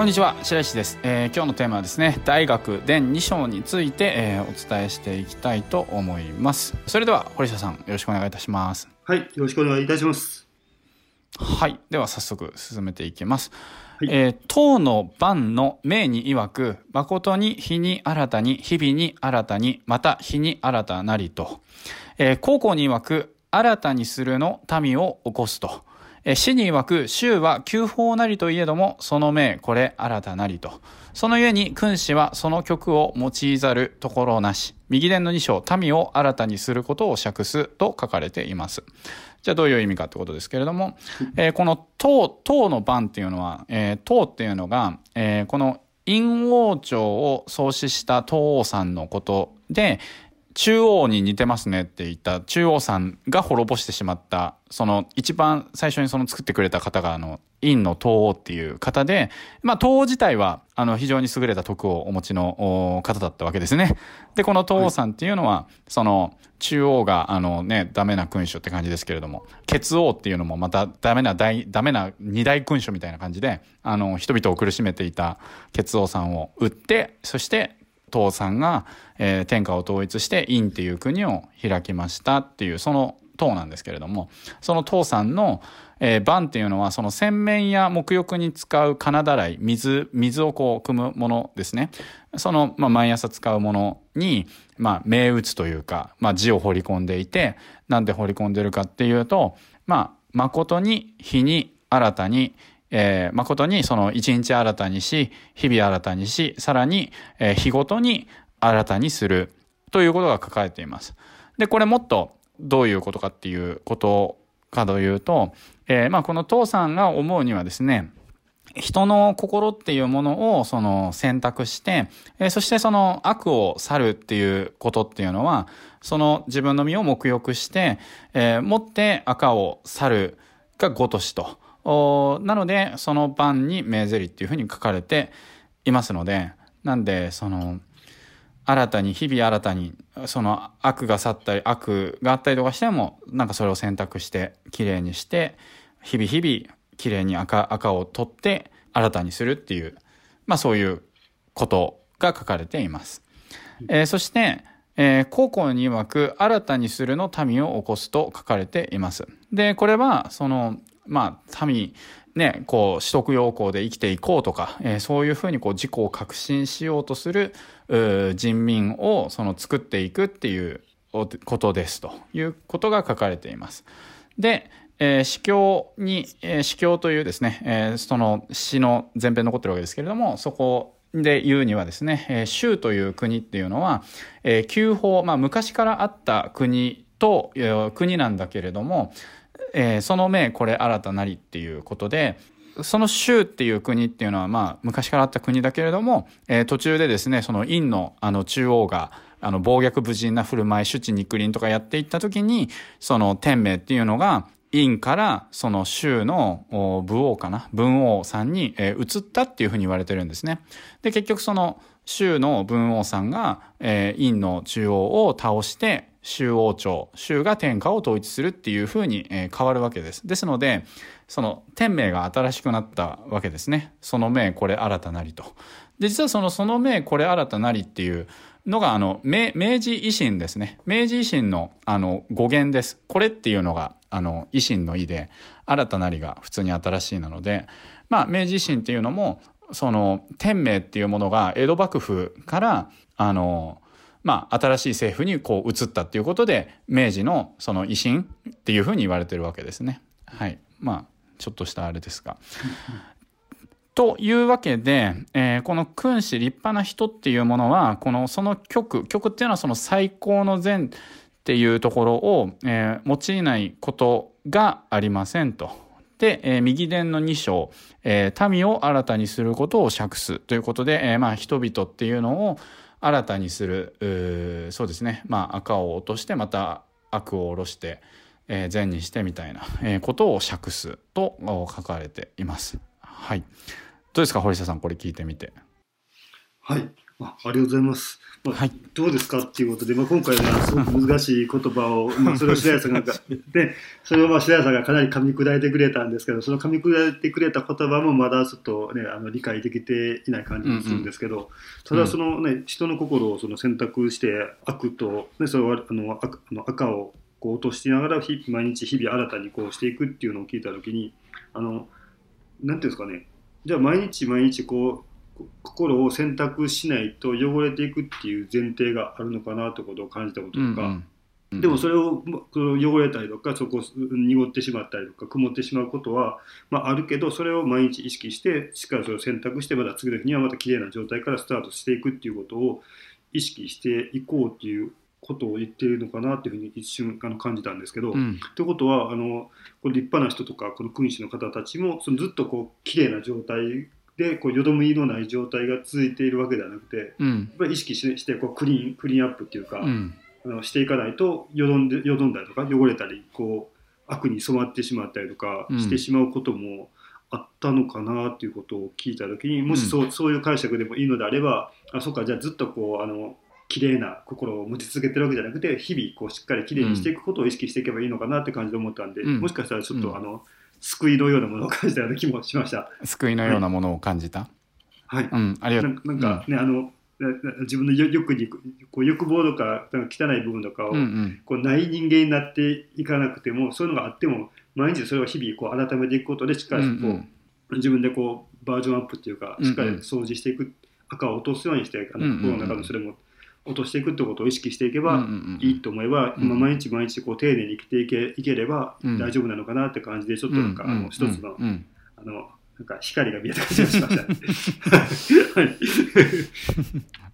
こんにちは白石です、えー、今日のテーマはですね大学伝2章について、えー、お伝えしていきたいと思います。それでは堀下さんよろしくお願いいたします。はいよろしくお願いいたします。はいでは早速進めていきます。はい、えー、当の晩の命に曰く、誠に日に新たに、日々に新たに、また日に新たなりと、えー、高校に曰く、新たにするの民を起こすと、死に曰く、衆は旧法なりといえども、その命、これ新たなりと。そのゆに、君子はその曲を用いざるところなし。右伝の二章、民を新たにすることを釈すと書かれています。じゃあどういう意味かってことですけれども、えー、この唐、唐の番っていうのは、えー、唐っていうのが、えー、この陰王朝を創始した東王さんのことで、中央に似てますねって言った中央さんが滅ぼしてしまった、その一番最初にその作ってくれた方があの、陰の東王っていう方で、まあ東王自体はあの非常に優れた徳をお持ちの方だったわけですね。で、この東王さんっていうのは、その中央があのね、ダメな君主って感じですけれども、血王っていうのもまたダメな大、ダメな二大君主みたいな感じで、あの人々を苦しめていた血王さんを撃って、そして唐さんが、えー、天下を統一して陰っていう国を開きましたっていうその唐なんですけれどもその唐さんの、えー、番っていうのはその洗面や沐浴に使う金だらい水水をこう汲むものですね。その、まあ、毎朝使うものに、まあ、銘打つというか、まあ、字を彫り込んでいてなんで彫り込んでるかっていうとまあ誠に日に新たにえー、誠にその一日新たにし、日々新たにし、さらに、えー、日ごとに新たにするということが書かれています。で、これもっとどういうことかっていうことかというと、えー、まあこの父さんが思うにはですね、人の心っていうものをその選択して、えー、そしてその悪を去るっていうことっていうのは、その自分の身を沐浴して、えー、持って赤を去るがごとしと。なので、その番に名ゼリっていうふうに書かれていますので、なんで、その、新たに、日々新たに、その悪が去ったり、悪があったりとかしても、なんかそれを選択して、綺麗にして、日々日々、綺麗に赤、赤を取って、新たにするっていう、まあそういうことが書かれています。えー、そして、えー、高校に曰く、新たにするの民を起こすと書かれています。で、これは、その、まあ、民、ね、こう、取得要項で生きていこうとか、えー、そういうふうにこう、自己を革新しようとする、人民を、その、作っていくっていうことですということが書かれています。で、えー、司教に、えー、司教というですね、えー、その詩の前編残ってるわけですけれども、そこで言うにはですね、えー、州という国っていうのは、えー、旧法、まあ昔からあった国と、えー、国なんだけれども、えー、その命これ新たなりっていうことで、その州っていう国っていうのはまあ昔からあった国だけれども、えー、途中でですね、その陰のあの中央があの暴虐無人な振る舞い、主治肉林とかやっていった時に、その天命っていうのが陰からその州の武王かな文王さんに、えー、移ったっていうふうに言われてるんですね。で、結局その州の文王さんが、えー、陰の中央を倒して、州王朝、州が天下を統一するっていうふうに、えー、変わるわけです。ですので、その天命が新しくなったわけですね。その命これ新たなりと。で、実はそのその命これ新たなりっていうのが、あの、明治維新ですね。明治維新の、あの、語源です。これっていうのが、あの、維新の意で、新たなりが普通に新しいなので、まあ、明治維新っていうのも、その、天命っていうものが江戸幕府から、あの、まあ、新しい政府にこう移ったっていうことで、明治のその維新っていうふうに言われてるわけですね。はい。まあ、ちょっとしたあれですが。というわけで、えー、この君子立派な人っていうものは、このその曲、曲っていうのはその最高の善っていうところを、えー、用いないことがありませんと。で、えー、右伝の2章、えー、民を新たにすることを釈すということで、えー、まあ人々っていうのを、新たにするそうですねまあ赤を落としてまた悪を下ろして、えー、善にしてみたいな、えー、ことを釈すと書かれています。はい。どうですか堀下さんこれ聞いてみて。はい。あありがとうございます。まあはい。どうですかっていうことで、まあ、今回はすごく難しい言葉を、まあ、それを白谷さんがでそれをまあ白谷さんがかなり噛み砕いてくれたんですけどその噛み砕いてくれた言葉もまだちょっと、ね、あの理解できていない感じがするんですけど、ただその、ね、人の心をその選択して悪と、ね、それをあの赤あの赤をこう落としながら日毎日日々新たにこうしていくっていうのを聞いた時にあのなんていうんですかね。じゃあ毎日毎日こう心を選択しないと汚れていくっていう前提があるのかなということを感じたこととか、うんうん、でもそれを汚れたりとかそこ濁ってしまったりとか曇ってしまうことは、まあ、あるけどそれを毎日意識してしっかりそれを選択してまた次の日にはまた綺麗な状態からスタートしていくっていうことを意識していこうっていうことを言っているのかなっていうふうに一瞬あの感じたんですけど。うん。ということはあのこの立派な人とかこの君主の方たちもそのずっとこう綺麗な状態でこうよどみのない状態が続いているわけではなくてやっうんぱり意識ししてこうクリーンクリーンアップっていうか、うん。あのしていかないとよどんでよどんだりとか汚れたりこう悪に染まってしまったりとかうん。してしまうこともあったのかなっていうことを聞いた時にもしそう,、そういう解釈でもいいのであればあそうかじゃあずっとこうあの綺麗な心を持ち続けてるわけじゃなくて日々こうしっかり綺麗にしていくことを意識していけばいいのかなって感じで思ったんで、うん。もしかしたらちょっと、うん。あの救いのようなものを感じたような気もしました。救いのようなものを感じた、はい、うんありがなとう。んなんかね、あのなな自分の欲欲にこう欲望とかなんか汚い部分とかを、うんうん。こうない人間になっていかなくてもそういうのがあっても毎日それを日々こう改めていくことでしっかりこう、うんうん。自分でこうバージョンアップっていうかうんうん。しっかり掃除していく、赤を落とすようにしてあのうんうんうん。心の中のそれも落としていくってことを意識していけば、うんうんうんいいと思えば、うんまあ毎日毎日こう丁寧に生きていけいければうん大丈夫なのかなって感じでちょっとなんか、あの一つの,、うんうんあのなんか光が見えた感じがしましたね。はい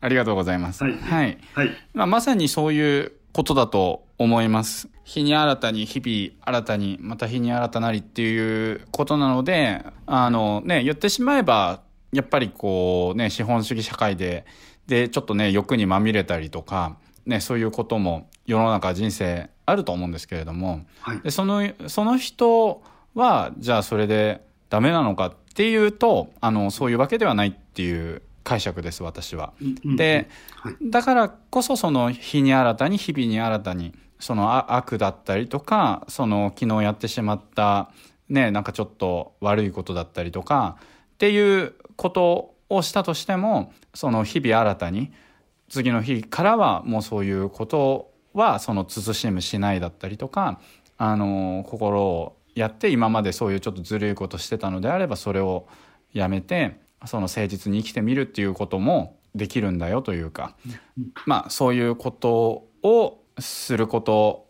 ありがとうございます。はいはい。はいまあ、まさにそういうことだと思います。日に新たに、日々新たに、また日に新たなりっていうことなので、あのね、言ってしまえば、やっぱりこうね、資本主義社会で、で、ちょっとね、欲にまみれたりとか、ね、そういうことも世の中人生あると思うんですけれども、はい。でそのその人はじゃあそれでダメなのかっていうとあのそういうわけではないっていう解釈です私は。ではい。だからこそその日に新たに日々に新たにそのあ悪だったりとかその昨日やってしまったねなんかちょっと悪いことだったりとかっていうことをしたとしてもその日々新たに次の日からはもうそういうことはその慎むしないだったりとかあの心をやって今までそういうちょっとずるいことしてたのであればそれをやめてその誠実に生きてみるっていうこともできるんだよというかまあそういうことをすること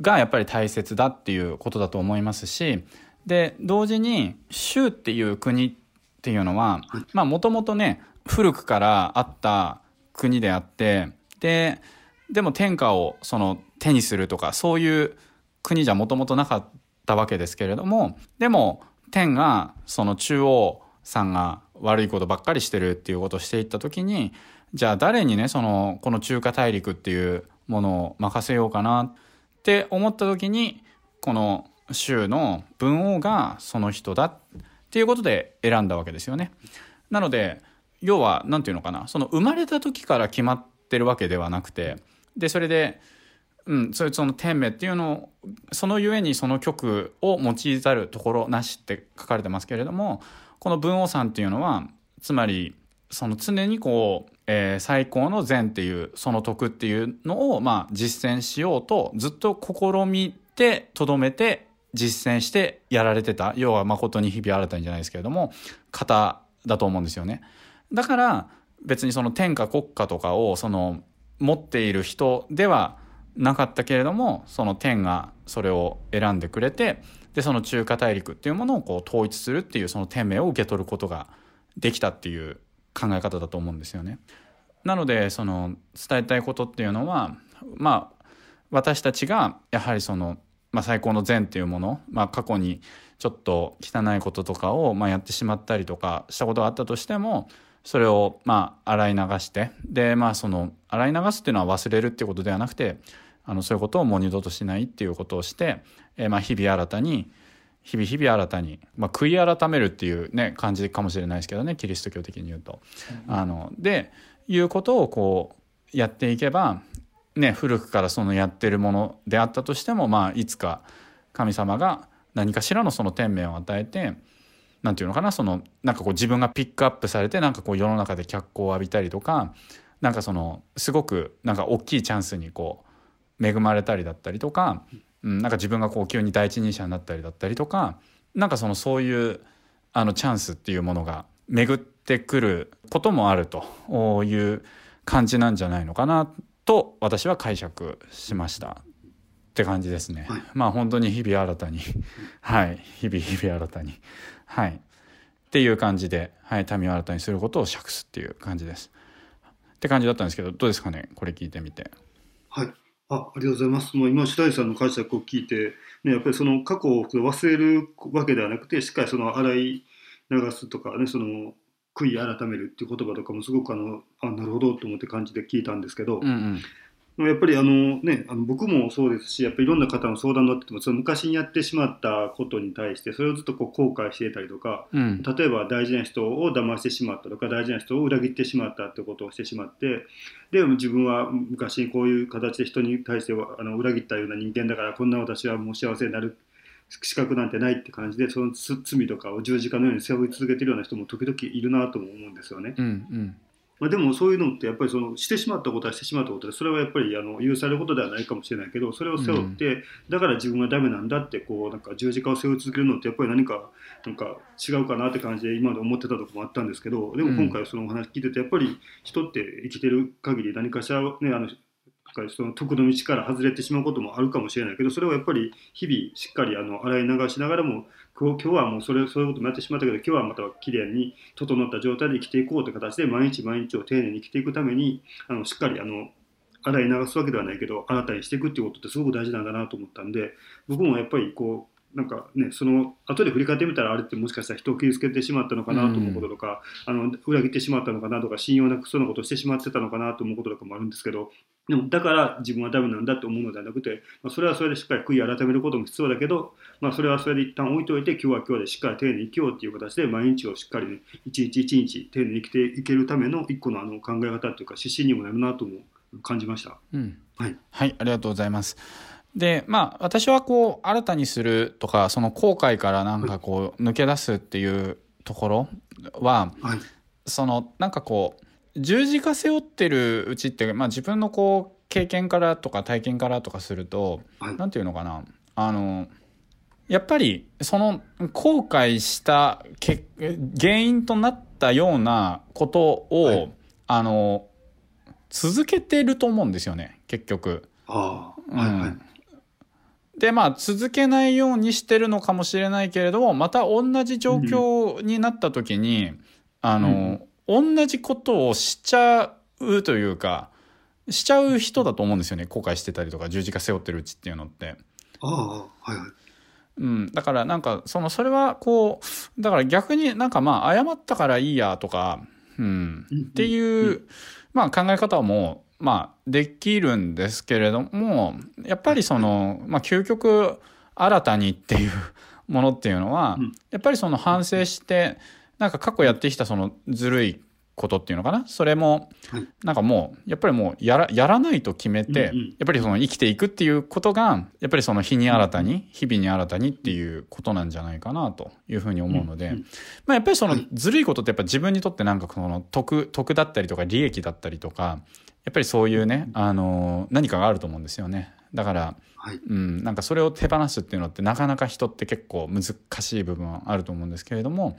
がやっぱり大切だっていうことだと思いますしで同時に州っていう国っていうのはまあもともとね古くからあった国であってででも天下をその手にするとかそういう国じゃもともとなかったわけですけれどもでも天がその中央さんが悪いことばっかりしてるっていうことをしていった時にじゃあ誰にねそのこの中華大陸っていうものを任せようかなって思った時にこの州の文王がその人だってていうことで選んだわけですよね。なので要は何て言うのかなその生まれた時から決まってるわけではなくてでそれで、うん、それその天命っていうのをそのゆえにその曲を用いざるところなしって書かれてますけれどもこの文王さんっていうのはつまりその常にこう、えー最高の善っていうその徳っていうのをまあ実践しようとずっと試みてとどめて実践してやられてた要は誠に日々新たにじゃないですけれども方だと思うんですよね。だから別にその天下国家とかをその持っている人ではなかったけれどもその天がそれを選んでくれてでその中華大陸っていうものをこう統一するっていうその天命を受け取ることができたっていう考え方だと思うんですよね。なのでその伝えたいことっていうのはまあ私たちがやはりその、まあ、最高の善っていうもの、まあ、過去にちょっと汚いこととかを、まあ、やってしまったりとかしたことがあったとしてもそれをまあ洗い流してでまあその洗い流すっていうのは忘れるっていうことではなくてあのそういうことをもう二度としないっていうことをして、えーまあ日々新たに日々日々新たに、まあ、悔い改めるっていうね感じかもしれないですけどねキリスト教的に言うと。あのでいうことをこうやっていけばね古くからそのやってるものであったとしてもまあいつか神様が何かしらのその天命を与えて何て言うのかなそのなんかこう自分がピックアップされてなんかこう世の中で脚光を浴びたりとかなんかそのすごくなんか大きいチャンスにこう恵まれたりだったりとか、うん、なんか自分がこう急に第一人者になったりだったりとかなんかそのそういうあのチャンスっていうものが巡ってくることもあるという感じなんじゃないのかなと私は解釈しました。って感じですね。はい、まあ本当に日々新たに。はい。日々日々新たに。はい。っていう感じで、はい、民を新たにすることを釈すっていう感じです。って感じだったんですけどどうですかね？これ聞いてみて。はい。あありがとうございます。もう今、白井さんの解釈を聞いて、ね、やっぱりその過去を忘れるわけではなくて、しっかりその洗い流すとかね、その悔い改めるっていう言葉とかもすごくあのあなるほどと思って感じで聞いたんですけど、うんうん。やっぱりあの、ね、あの僕もそうですしやっぱりいろんな方の相談に乗っててもその昔にやってしまったことに対してそれをずっとこう後悔していたりとか、うん、例えば大事な人を騙してしまったとか大事な人を裏切ってしまったってことをしてしまってで自分は昔にこういう形で人に対してはあの裏切ったような人間だからこんな私はもう幸せになる資格なんてないって感じでその罪とかを十字架のように背負い続けてるような人も時々いるなとも思うんですよね。うんうんまあ、でもそういうのってやっぱりそのしてしまったことはしてしまったことでそれはやっぱりあの許されることではないかもしれないけどそれを背負って、うん、だから自分はダメなんだってこうなんか十字架を背負い続けるのってやっぱり何かなんか違うかなって感じで今まで思ってたとこもあったんですけどでも今回そのお話聞いててやっぱり人って生きてる限り何かしらねあのその徳の道から外れてしまうこともあるかもしれないけどそれをやっぱり日々しっかりあの洗い流しながらも今日はもうそれそういうこともやってしまったけど今日はまたきれいに整った状態で生きていこうという形で毎日毎日を丁寧に生きていくためにあのしっかりあの洗い流すわけではないけど新たにしていくっていうことってすごく大事なんだなと思ったんで僕もやっぱりこうなんかね、その後で振り返ってみたらあれってもしかしたら人を傷つけてしまったのかなと思うこととか、うん、あの裏切ってしまったのかなとか信用なくそうなことをしてしまってたのかなと思うこととかもあるんですけどでもだから自分はダメなんだって思うのではなくて、まあ、それはそれでしっかり悔い改めることも必要だけど、まあ、それはそれで一旦置いといて今日は今日でしっかり丁寧に生きようっていう形で毎日をしっかりね一日一日丁寧に生きていけるための一個のあの考え方っていうか指針にもなるなとも感じました。うん、はい、はい、ありがとうございます。でまあ私はこう新たにするとかその後悔からなんかこう抜け出すっていうところは、はい、そのなんかこう十字架背負ってるうちって、まあ、自分のこう経験からとか体験からとかすると、はい、なんていうのかな。あのやっぱりその後悔したけ原因となったようなことを、はい、あの続けてると思うんですよね結局。あはいはい、でまあ続けないようにしてるのかもしれないけれどもまた同じ状況になった時に、うん、あの、うん同じことをしちゃうというかしちゃう人だと思うんですよね。後悔してたりとか十字架背負ってるうちっていうのって。ああはいはい。うん、だからなんかそのそれはこうだから逆になんかまあ謝ったからいいやとか、うん、っていう、まあ、考え方もまあできるんですけれどもやっぱりその、まあ、究極新たにっていうものっていうのはやっぱりその反省してなんか過去やってきたそのずるいことっていうのかな？それも、なんかもう、やっぱりもうやら、やらないと決めて、やっぱりその生きていくっていうことが、やっぱりその日に新たに、日々に新たにっていうことなんじゃないかなというふうに思うので、まあやっぱりそのずるいことってやっぱ自分にとってなんかその得、得だったりとか利益だったりとか、やっぱりそういうね、あの、何かがあると思うんですよね。だから、うん、なんかそれを手放すっていうのってなかなか人って結構難しい部分はあると思うんですけれども、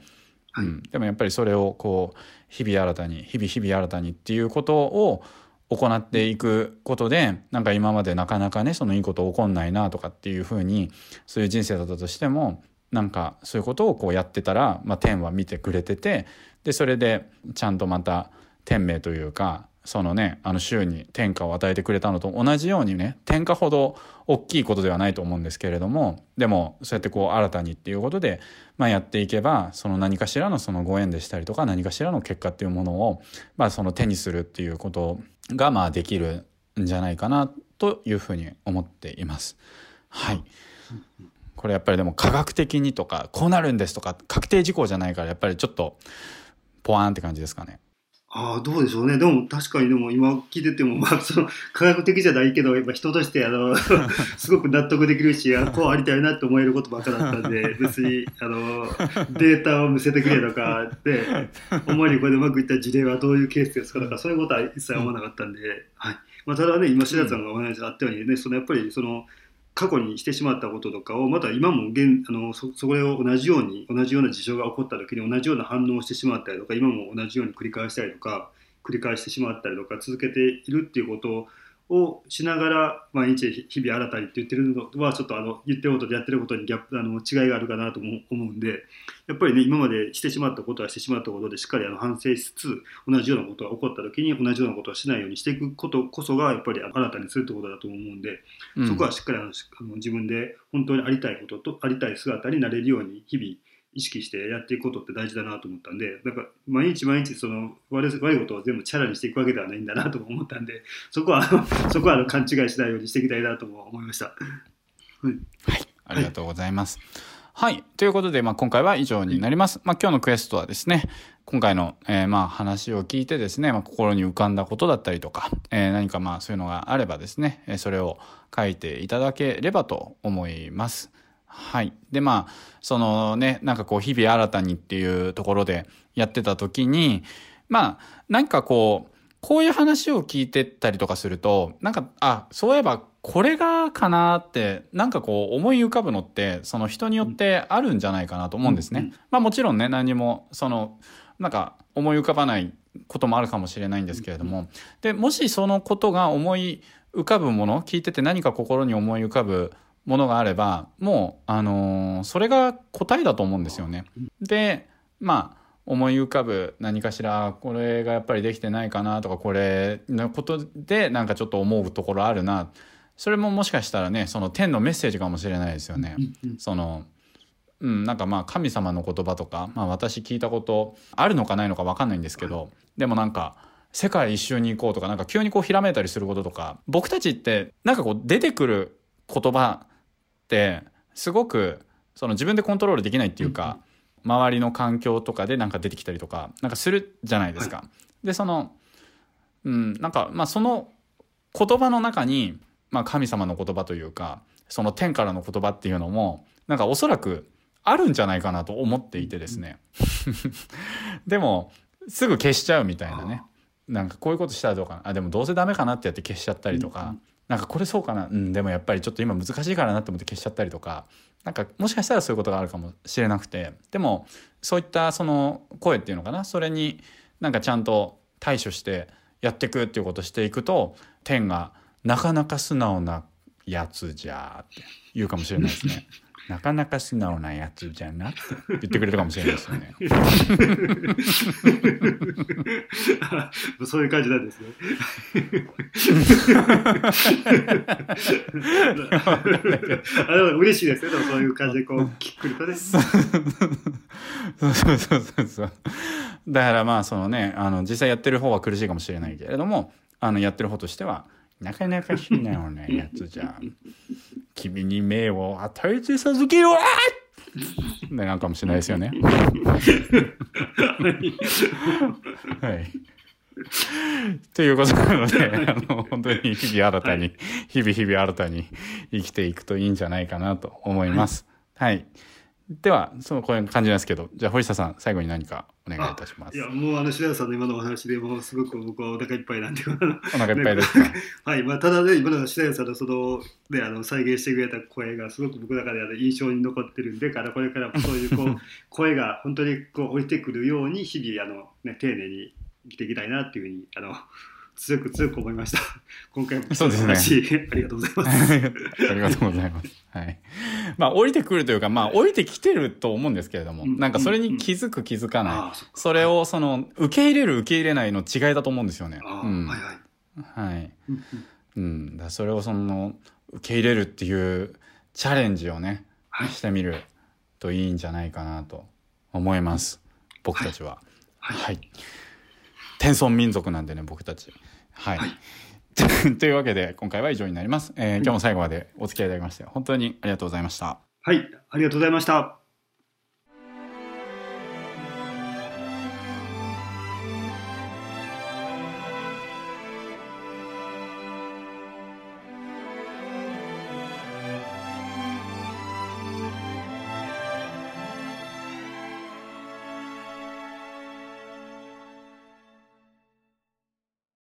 うん、でもやっぱりそれをこう日々新たに日々日々新たにっていうことを行っていくことでなんか今までなかなかねそのいいこと起こんないなとかっていうふうにそういう人生だったとしてもなんかそういうことをこうやってたら、まあ、天は見てくれててでそれでちゃんとまた天命というかそのねあの週に天下を与えてくれたのと同じようにね天下ほど大きいことではないと思うんですけれどもでもそうやってこう新たにっていうことで、まあ、やっていけばその何かしらのそのご縁でしたりとか何かしらの結果っていうものを、まあ、その手にするっていうことがまあできるんじゃないかなというふうに思っています。はいこれやっぱりでも科学的にとかこうなるんですとか確定事項じゃないからやっぱりちょっとポワーンって感じですかね。ああ、どうでしょうね。でも確かにでも今聞いてても、まあその科学的じゃないけど、やっぱ人としてあの すごく納得できるし、あこうありたいなって思えることばっかだったんで、別にあのデータを見せてくれとかで、思いにこれでうまくいった事例はどういうケースですかとか、そういうことは一切思わなかったんで、はい。まあ、ただね、今、白田さんがお話あったようにね、そのやっぱりその、過去にしてしまったこととかをまた今も現あのそそれを同じように同じような事象が起こった時に同じような反応をしてしまったりとか今も同じように繰り返したりとか繰り返してしまったりとか続けているっていうことをしながら毎日日々新たにって言ってるのはちょっとあの言ってることとやってることにギャップあの違いがあるかなと思うんでやっぱりね今までしてしまったことはしてしまったことでしっかりあの反省しつつ同じようなことが起こった時に同じようなことをしないようにしていくことこそがやっぱり新たにするってことだと思うんで、うん、そこはしっかりあの自分で本当にありたいこととありたい姿になれるように日々意識してやっていくことって大事だなと思ったんでなんか毎日毎日その悪いことを全部チャラにしていくわけではないんだなと思ったんで そこは そこは勘違いしないようにしていきたいなと思いました。はい、はい、ありがとうございます。はい。ということで、まあ、今回は以上になります。まあ、今日のクエストはですね、今回の、えー、まあ、話を聞いてですね、まあ、心に浮かんだことだったりとか、えー、何かまあ、そういうのがあればですね、それを書いていただければと思います。はい。で、まあ、そのね、なんかこう、日々新たにっていうところでやってた時に、まあ、なんかこう、こういう話を聞いてったりとかすると、なんか、あ、そういえばこれがかなって、なんかこう思い浮かぶのって、その人によってあるんじゃないかなと思うんですね。うん、まあもちろんね、何も、その、なんか思い浮かばないこともあるかもしれないんですけれども、で、もしそのことが思い浮かぶもの、聞いてて何か心に思い浮かぶものがあればもう、あのー、それが答えだと思うんですよね。でまあ思い浮かぶ何かしらこれがやっぱりできてないかなとかこれのことでなんかちょっと思うところあるなそれももしかしたらねその天のメッセージかもしれないですよね。そのうん、なんかまあ神様の言葉とか、まあ、私聞いたことあるのかないのか分かんないんですけどでもなんか世界一周に行こうとかなんか急にこうひらめいたりすることとか僕たちってなんかこう出てくる言葉ってすごくその自分でコントロールできないっていうか、周りの環境とかでなんか出てきたりとかなんかするじゃないですか。はい、でそのうんなんかまあその言葉の中に、まあ、神様の言葉というかその天からの言葉っていうのもなんかおそらくあるんじゃないかなと思っていてですね。でもすぐ消しちゃうみたいなね。なんかこういうことしたらどうかな。あでもどうせダメかなってやって消しちゃったりとか、なんかこれそうかな。うんでもやっぱりちょっと今難しいからなと思って消しちゃったりとか。なんかもしかしたらそういうことがあるかもしれなくて。でもそういったその声っていうのかな。それになんかちゃんと対処してやっていくっていうことをしていくと天がなかなか素直なやつじゃって言うかもしれないですね。なかなか素直なやつじゃなって言ってくれるかもしれないですよね。そういう感じなんですね。あでも嬉しいですね。でもそういう感じでこう聞くとね。そうそうそうそう。だからまあそのねあの実際やってる方は苦しいかもしれないけれどもあのやってる方としてはなかなかしないよね やつじゃん。君に命を与えて授けようななんかもしれないですよね。はい。ということなので、あの、本当に日々新たに、はい、日々日々新たに生きていくといいんじゃないかなと思います。はい、はいでは、そのこういう感じなんですけど、じゃあ、堀下さん、最後に何かお願いいたします。いや、もう、あの、白田さんの今のお話でもう、すごく僕はお腹いっぱいなんで、お腹いっぱいですか？はい、まあ、ただね、今の白田さんのその、ね、あの、再現してくれた声が、すごく僕の中であの印象に残ってるんで、から、これからもそういう、こう、声が本当にこう降りてくるように、日々、あの、ね、丁寧に生きていきたいなっていうふうに、あの、強く強く思いました。今回もそうですね。ありがとうございます。ありがとうございます。はい。まあ降りてくるというか、まあ降りてきてると思うんですけれども、うん、なんかそれに気づく気づかない、うんうん、それをその受け入れる受け入れないの違いだと思うんですよね。うん、はいはい。はい。うん。だそれをその受け入れるっていうチャレンジをね、はい、してみるといいんじゃないかなと思います。僕たちは。はい、はいはい天孫民族なんでね僕たち。はい、はい、というわけで今回は以上になります、えー、今日も最後までお付き合いいただきまして本当にありがとうございました。はいありがとうございました